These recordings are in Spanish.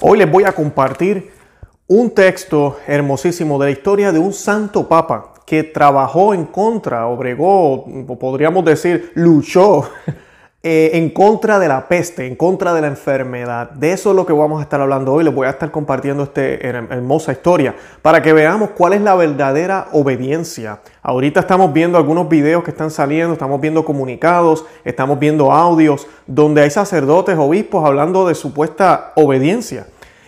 Hoy les voy a compartir un texto hermosísimo de la historia de un santo papa que trabajó en contra, obregó, podríamos decir, luchó eh, en contra de la peste, en contra de la enfermedad. De eso es lo que vamos a estar hablando hoy. Les voy a estar compartiendo esta hermosa historia para que veamos cuál es la verdadera obediencia. Ahorita estamos viendo algunos videos que están saliendo, estamos viendo comunicados, estamos viendo audios donde hay sacerdotes, obispos hablando de supuesta obediencia.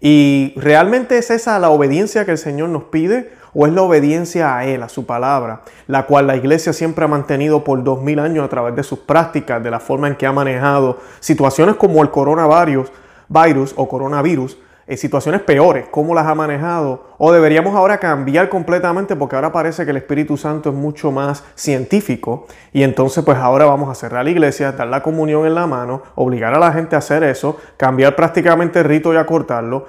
¿Y realmente es esa la obediencia que el Señor nos pide? O es la obediencia a Él, a su palabra, la cual la iglesia siempre ha mantenido por dos mil años a través de sus prácticas, de la forma en que ha manejado situaciones como el coronavirus virus o coronavirus, en situaciones peores, cómo las ha manejado, o deberíamos ahora cambiar completamente porque ahora parece que el Espíritu Santo es mucho más científico y entonces pues ahora vamos a cerrar la iglesia, dar la comunión en la mano, obligar a la gente a hacer eso, cambiar prácticamente el rito y acortarlo,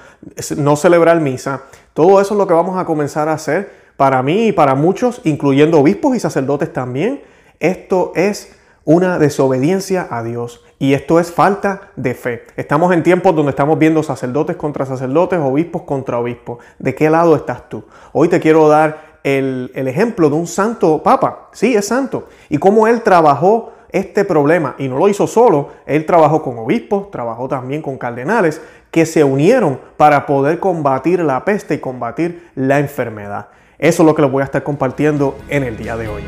no celebrar misa, todo eso es lo que vamos a comenzar a hacer para mí y para muchos, incluyendo obispos y sacerdotes también. Esto es una desobediencia a Dios. Y esto es falta de fe. Estamos en tiempos donde estamos viendo sacerdotes contra sacerdotes, obispos contra obispos. ¿De qué lado estás tú? Hoy te quiero dar el, ejemplo de un santo papa. Sí, es santo. Y cómo él trabajó este problema. Y no lo hizo solo. Él trabajó con obispos, trabajó también con cardenales que se unieron para poder combatir la peste y combatir la enfermedad. Eso es lo que les voy a estar compartiendo en el día de hoy.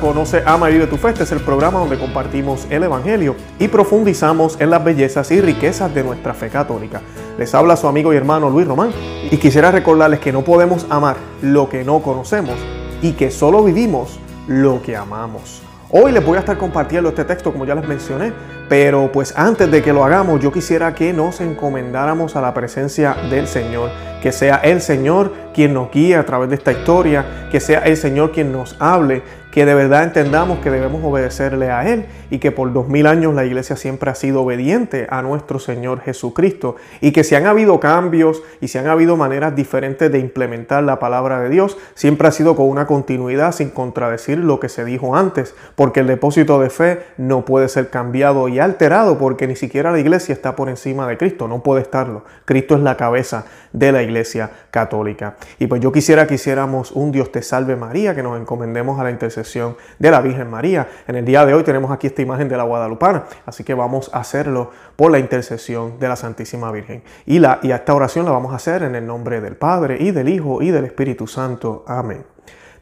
Conoce, Ama y Vive tu Fe. Este es el programa donde compartimos el Evangelio y profundizamos en las bellezas y riquezas de nuestra fe católica. Les habla su amigo y hermano Luis Román y quisiera recordarles que no podemos amar lo que no conocemos y que solo vivimos lo que amamos. Hoy les voy a estar compartiendo este texto como ya les mencioné, pero pues antes de que lo hagamos yo quisiera que nos encomendáramos a la presencia del Señor, que sea el Señor quien nos guíe a través de esta historia, que sea el Señor quien nos hable, que de verdad entendamos que debemos obedecerle a Él y que por dos mil años la iglesia siempre ha sido obediente a nuestro Señor Jesucristo y que si han habido cambios y si han habido maneras diferentes de implementar la palabra de Dios, siempre ha sido con una continuidad sin contradecir lo que se dijo antes, porque el depósito de fe no puede ser cambiado y alterado porque ni siquiera la iglesia está por encima de Cristo, no puede estarlo. Cristo es la cabeza de la iglesia católica. Y pues yo quisiera que hiciéramos un Dios te salve María, que nos encomendemos a la intercesión de la Virgen María. En el día de hoy tenemos aquí esta imagen de la Guadalupana, así que vamos a hacerlo por la intercesión de la Santísima Virgen. Y, la, y esta oración la vamos a hacer en el nombre del Padre y del Hijo y del Espíritu Santo. Amén.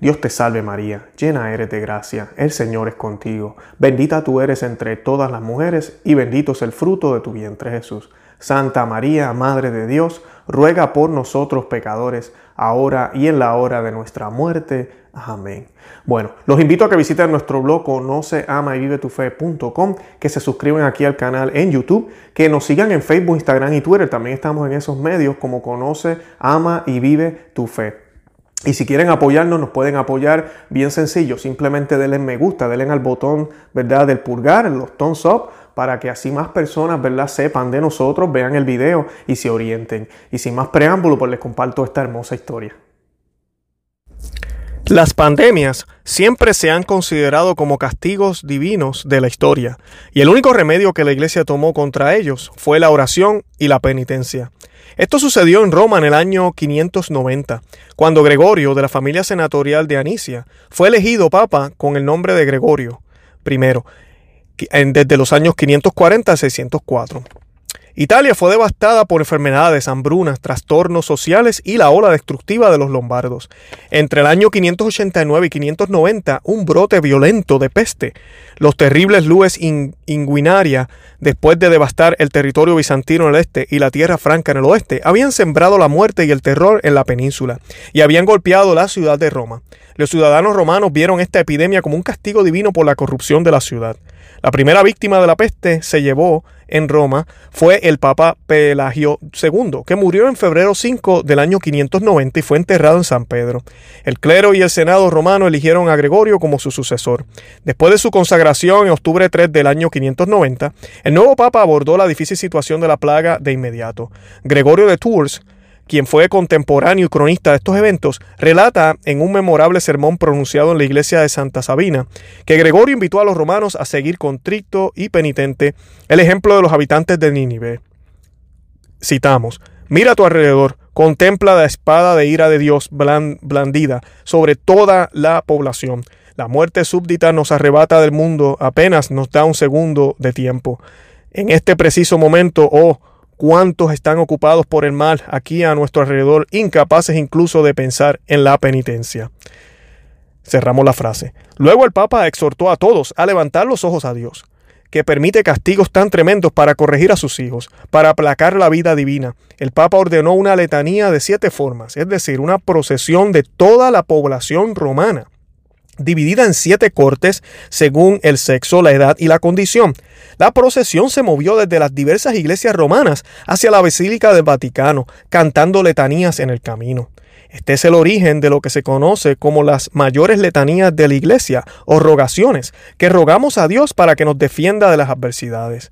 Dios te salve María, llena eres de gracia, el Señor es contigo, bendita tú eres entre todas las mujeres y bendito es el fruto de tu vientre Jesús. Santa María, Madre de Dios, ruega por nosotros pecadores, ahora y en la hora de nuestra muerte. Amén. Bueno, los invito a que visiten nuestro blog conoce, ama y vive tu fe.com, que se suscriban aquí al canal en YouTube, que nos sigan en Facebook, Instagram y Twitter. También estamos en esos medios como conoce, ama y vive tu fe. Y si quieren apoyarnos, nos pueden apoyar bien sencillo. Simplemente denle me gusta, denle al botón, ¿verdad? Del pulgar, los thumbs up, para que así más personas, ¿verdad? Sepan de nosotros, vean el video y se orienten. Y sin más preámbulo, pues les comparto esta hermosa historia. Las pandemias siempre se han considerado como castigos divinos de la historia, y el único remedio que la Iglesia tomó contra ellos fue la oración y la penitencia. Esto sucedió en Roma en el año 590, cuando Gregorio, de la familia senatorial de Anicia, fue elegido papa con el nombre de Gregorio I, desde los años 540 a 604. Italia fue devastada por enfermedades, hambrunas, trastornos sociales y la ola destructiva de los lombardos. Entre el año 589 y 590, un brote violento de peste. Los terribles lues inguinaria, después de devastar el territorio bizantino en el este y la tierra franca en el oeste, habían sembrado la muerte y el terror en la península y habían golpeado la ciudad de Roma. Los ciudadanos romanos vieron esta epidemia como un castigo divino por la corrupción de la ciudad. La primera víctima de la peste se llevó en Roma fue el Papa Pelagio II, que murió en febrero 5 del año 590 y fue enterrado en San Pedro. El clero y el Senado romano eligieron a Gregorio como su sucesor. Después de su consagración en octubre 3 del año 590, el nuevo Papa abordó la difícil situación de la plaga de inmediato. Gregorio de Tours quien fue contemporáneo y cronista de estos eventos, relata en un memorable sermón pronunciado en la iglesia de Santa Sabina que Gregorio invitó a los romanos a seguir contrito y penitente el ejemplo de los habitantes de Nínive. Citamos, mira a tu alrededor, contempla la espada de ira de Dios blandida sobre toda la población. La muerte súbdita nos arrebata del mundo, apenas nos da un segundo de tiempo. En este preciso momento, oh, cuántos están ocupados por el mal aquí a nuestro alrededor, incapaces incluso de pensar en la penitencia. Cerramos la frase. Luego el Papa exhortó a todos a levantar los ojos a Dios, que permite castigos tan tremendos para corregir a sus hijos, para aplacar la vida divina. El Papa ordenó una letanía de siete formas, es decir, una procesión de toda la población romana dividida en siete cortes según el sexo, la edad y la condición. La procesión se movió desde las diversas iglesias romanas hacia la Basílica del Vaticano, cantando letanías en el camino. Este es el origen de lo que se conoce como las mayores letanías de la iglesia o rogaciones, que rogamos a Dios para que nos defienda de las adversidades.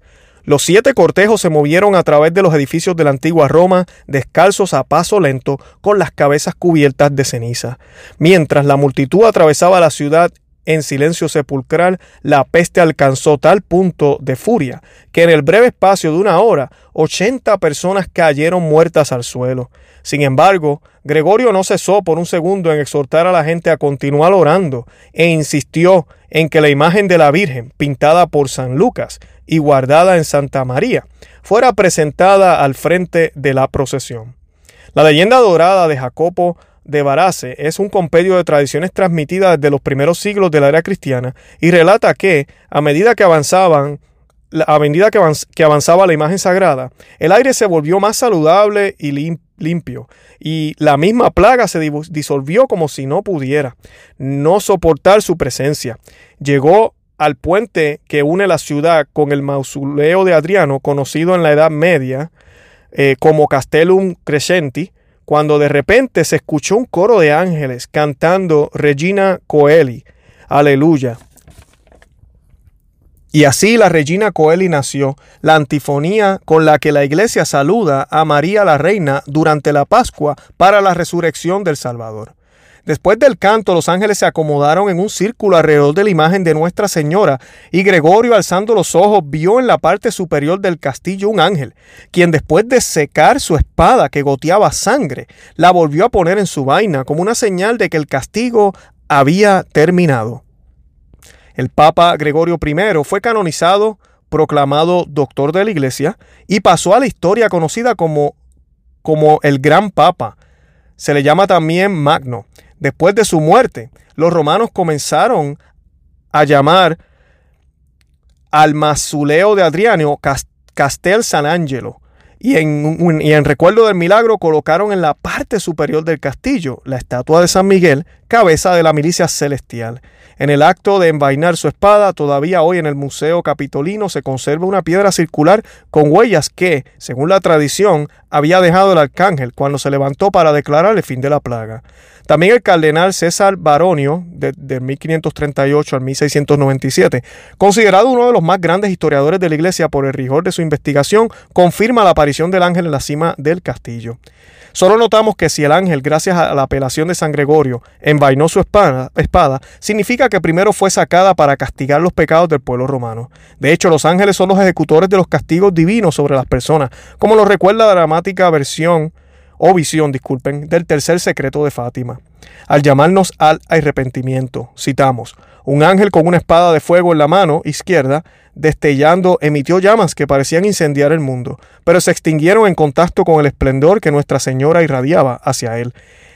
Los siete cortejos se movieron a través de los edificios de la antigua Roma, descalzos a paso lento, con las cabezas cubiertas de ceniza. Mientras la multitud atravesaba la ciudad en silencio sepulcral, la peste alcanzó tal punto de furia que en el breve espacio de una hora, ochenta personas cayeron muertas al suelo. Sin embargo, Gregorio no cesó por un segundo en exhortar a la gente a continuar orando e insistió en que la imagen de la Virgen, pintada por San Lucas, y guardada en Santa María, fuera presentada al frente de la procesión. La leyenda dorada de Jacopo de Barace es un compendio de tradiciones transmitidas desde los primeros siglos de la era cristiana y relata que, a medida que avanzaban a medida que, avanzaba la imagen sagrada, el aire se volvió más saludable y limpio, y la misma plaga se disolvió como si no pudiera no soportar su presencia. Llegó al puente que une la ciudad con el mausoleo de Adriano, conocido en la Edad Media eh, como Castellum Crescenti, cuando de repente se escuchó un coro de ángeles cantando Regina Coeli, aleluya. Y así la Regina Coeli nació, la antifonía con la que la iglesia saluda a María la Reina durante la Pascua para la resurrección del Salvador. Después del canto, los ángeles se acomodaron en un círculo alrededor de la imagen de Nuestra Señora, y Gregorio, alzando los ojos, vio en la parte superior del castillo un ángel, quien después de secar su espada que goteaba sangre, la volvió a poner en su vaina como una señal de que el castigo había terminado. El Papa Gregorio I fue canonizado, proclamado doctor de la Iglesia y pasó a la historia conocida como, como el Gran Papa. Se le llama también Magno. Después de su muerte, los romanos comenzaron a llamar al masuleo de Adriano Castel San Angelo. Y en, y en, recuerdo del milagro colocaron en la parte superior del castillo la estatua de San Miguel, cabeza de la milicia celestial. En el acto de envainar su espada, todavía hoy en el Museo Capitolino se conserva una piedra circular con huellas que, según la tradición, había dejado el arcángel cuando se levantó para declarar el fin de la plaga. También el cardenal César Baronio, de, 1538 al 1697, considerado uno de los más grandes historiadores de la Iglesia por el rigor de su investigación, confirma la aparición del ángel en la cima del castillo. Solo notamos que si el ángel, gracias a la apelación de San Gregorio, envainó su espada, espada, significa que primero fue sacada para castigar los pecados del pueblo romano. De hecho, los ángeles son los ejecutores de los castigos divinos sobre las personas, como lo recuerda la dramática versión o visión, disculpen, del tercer secreto de Fátima. Al llamarnos al arrepentimiento, citamos, un ángel con una espada de fuego en la mano izquierda, destellando, emitió llamas que parecían incendiar el mundo, pero se extinguieron en contacto con el esplendor que Nuestra Señora irradiaba hacia él.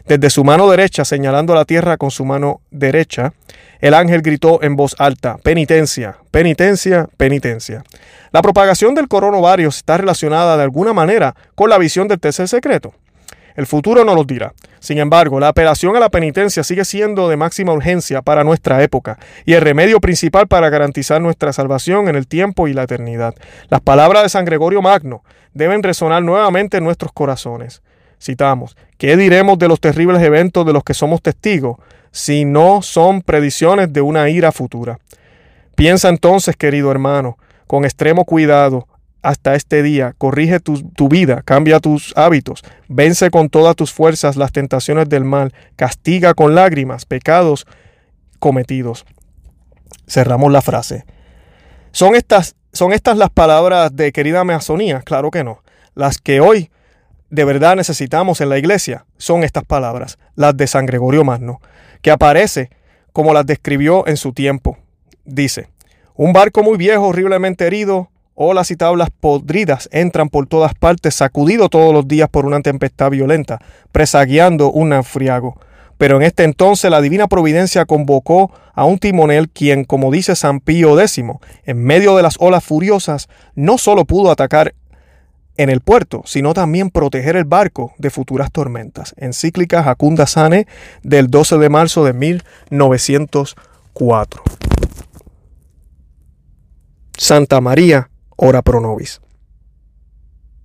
Desde su mano derecha, señalando la tierra con su mano derecha, el ángel gritó en voz alta, penitencia, penitencia, penitencia. La propagación del coronavirus está relacionada de alguna manera con la visión del tercer secreto. El futuro no lo dirá. Sin embargo, la apelación a la penitencia sigue siendo de máxima urgencia para nuestra época y el remedio principal para garantizar nuestra salvación en el tiempo y la eternidad. Las palabras de San Gregorio Magno deben resonar nuevamente en nuestros corazones. Citamos, ¿qué diremos de los terribles eventos de los que somos testigos si no son predicciones de una ira futura? Piensa entonces, querido hermano, con extremo cuidado hasta este día, corrige tu, vida, cambia tus hábitos, vence con todas tus fuerzas las tentaciones del mal, castiga con lágrimas pecados cometidos. Cerramos la frase. ¿Son estas, ¿Son estas las palabras de querida Amazonía? Claro que no. Las que hoy de verdad necesitamos en la iglesia son estas palabras, las de San Gregorio Magno, que aparece como las describió en su tiempo. Dice, un barco muy viejo, horriblemente herido, olas y tablas podridas entran por todas partes, sacudido todos los días por una tempestad violenta, presagiando un naufriago. Pero en este entonces la divina providencia convocó a un timonel quien, como dice San Pío X, en medio de las olas furiosas, no solo pudo atacar en el puerto, sino también proteger el barco de futuras tormentas. Encíclica Jacunda Sane del 12 de marzo de 1904. Santa María, ora pro nobis.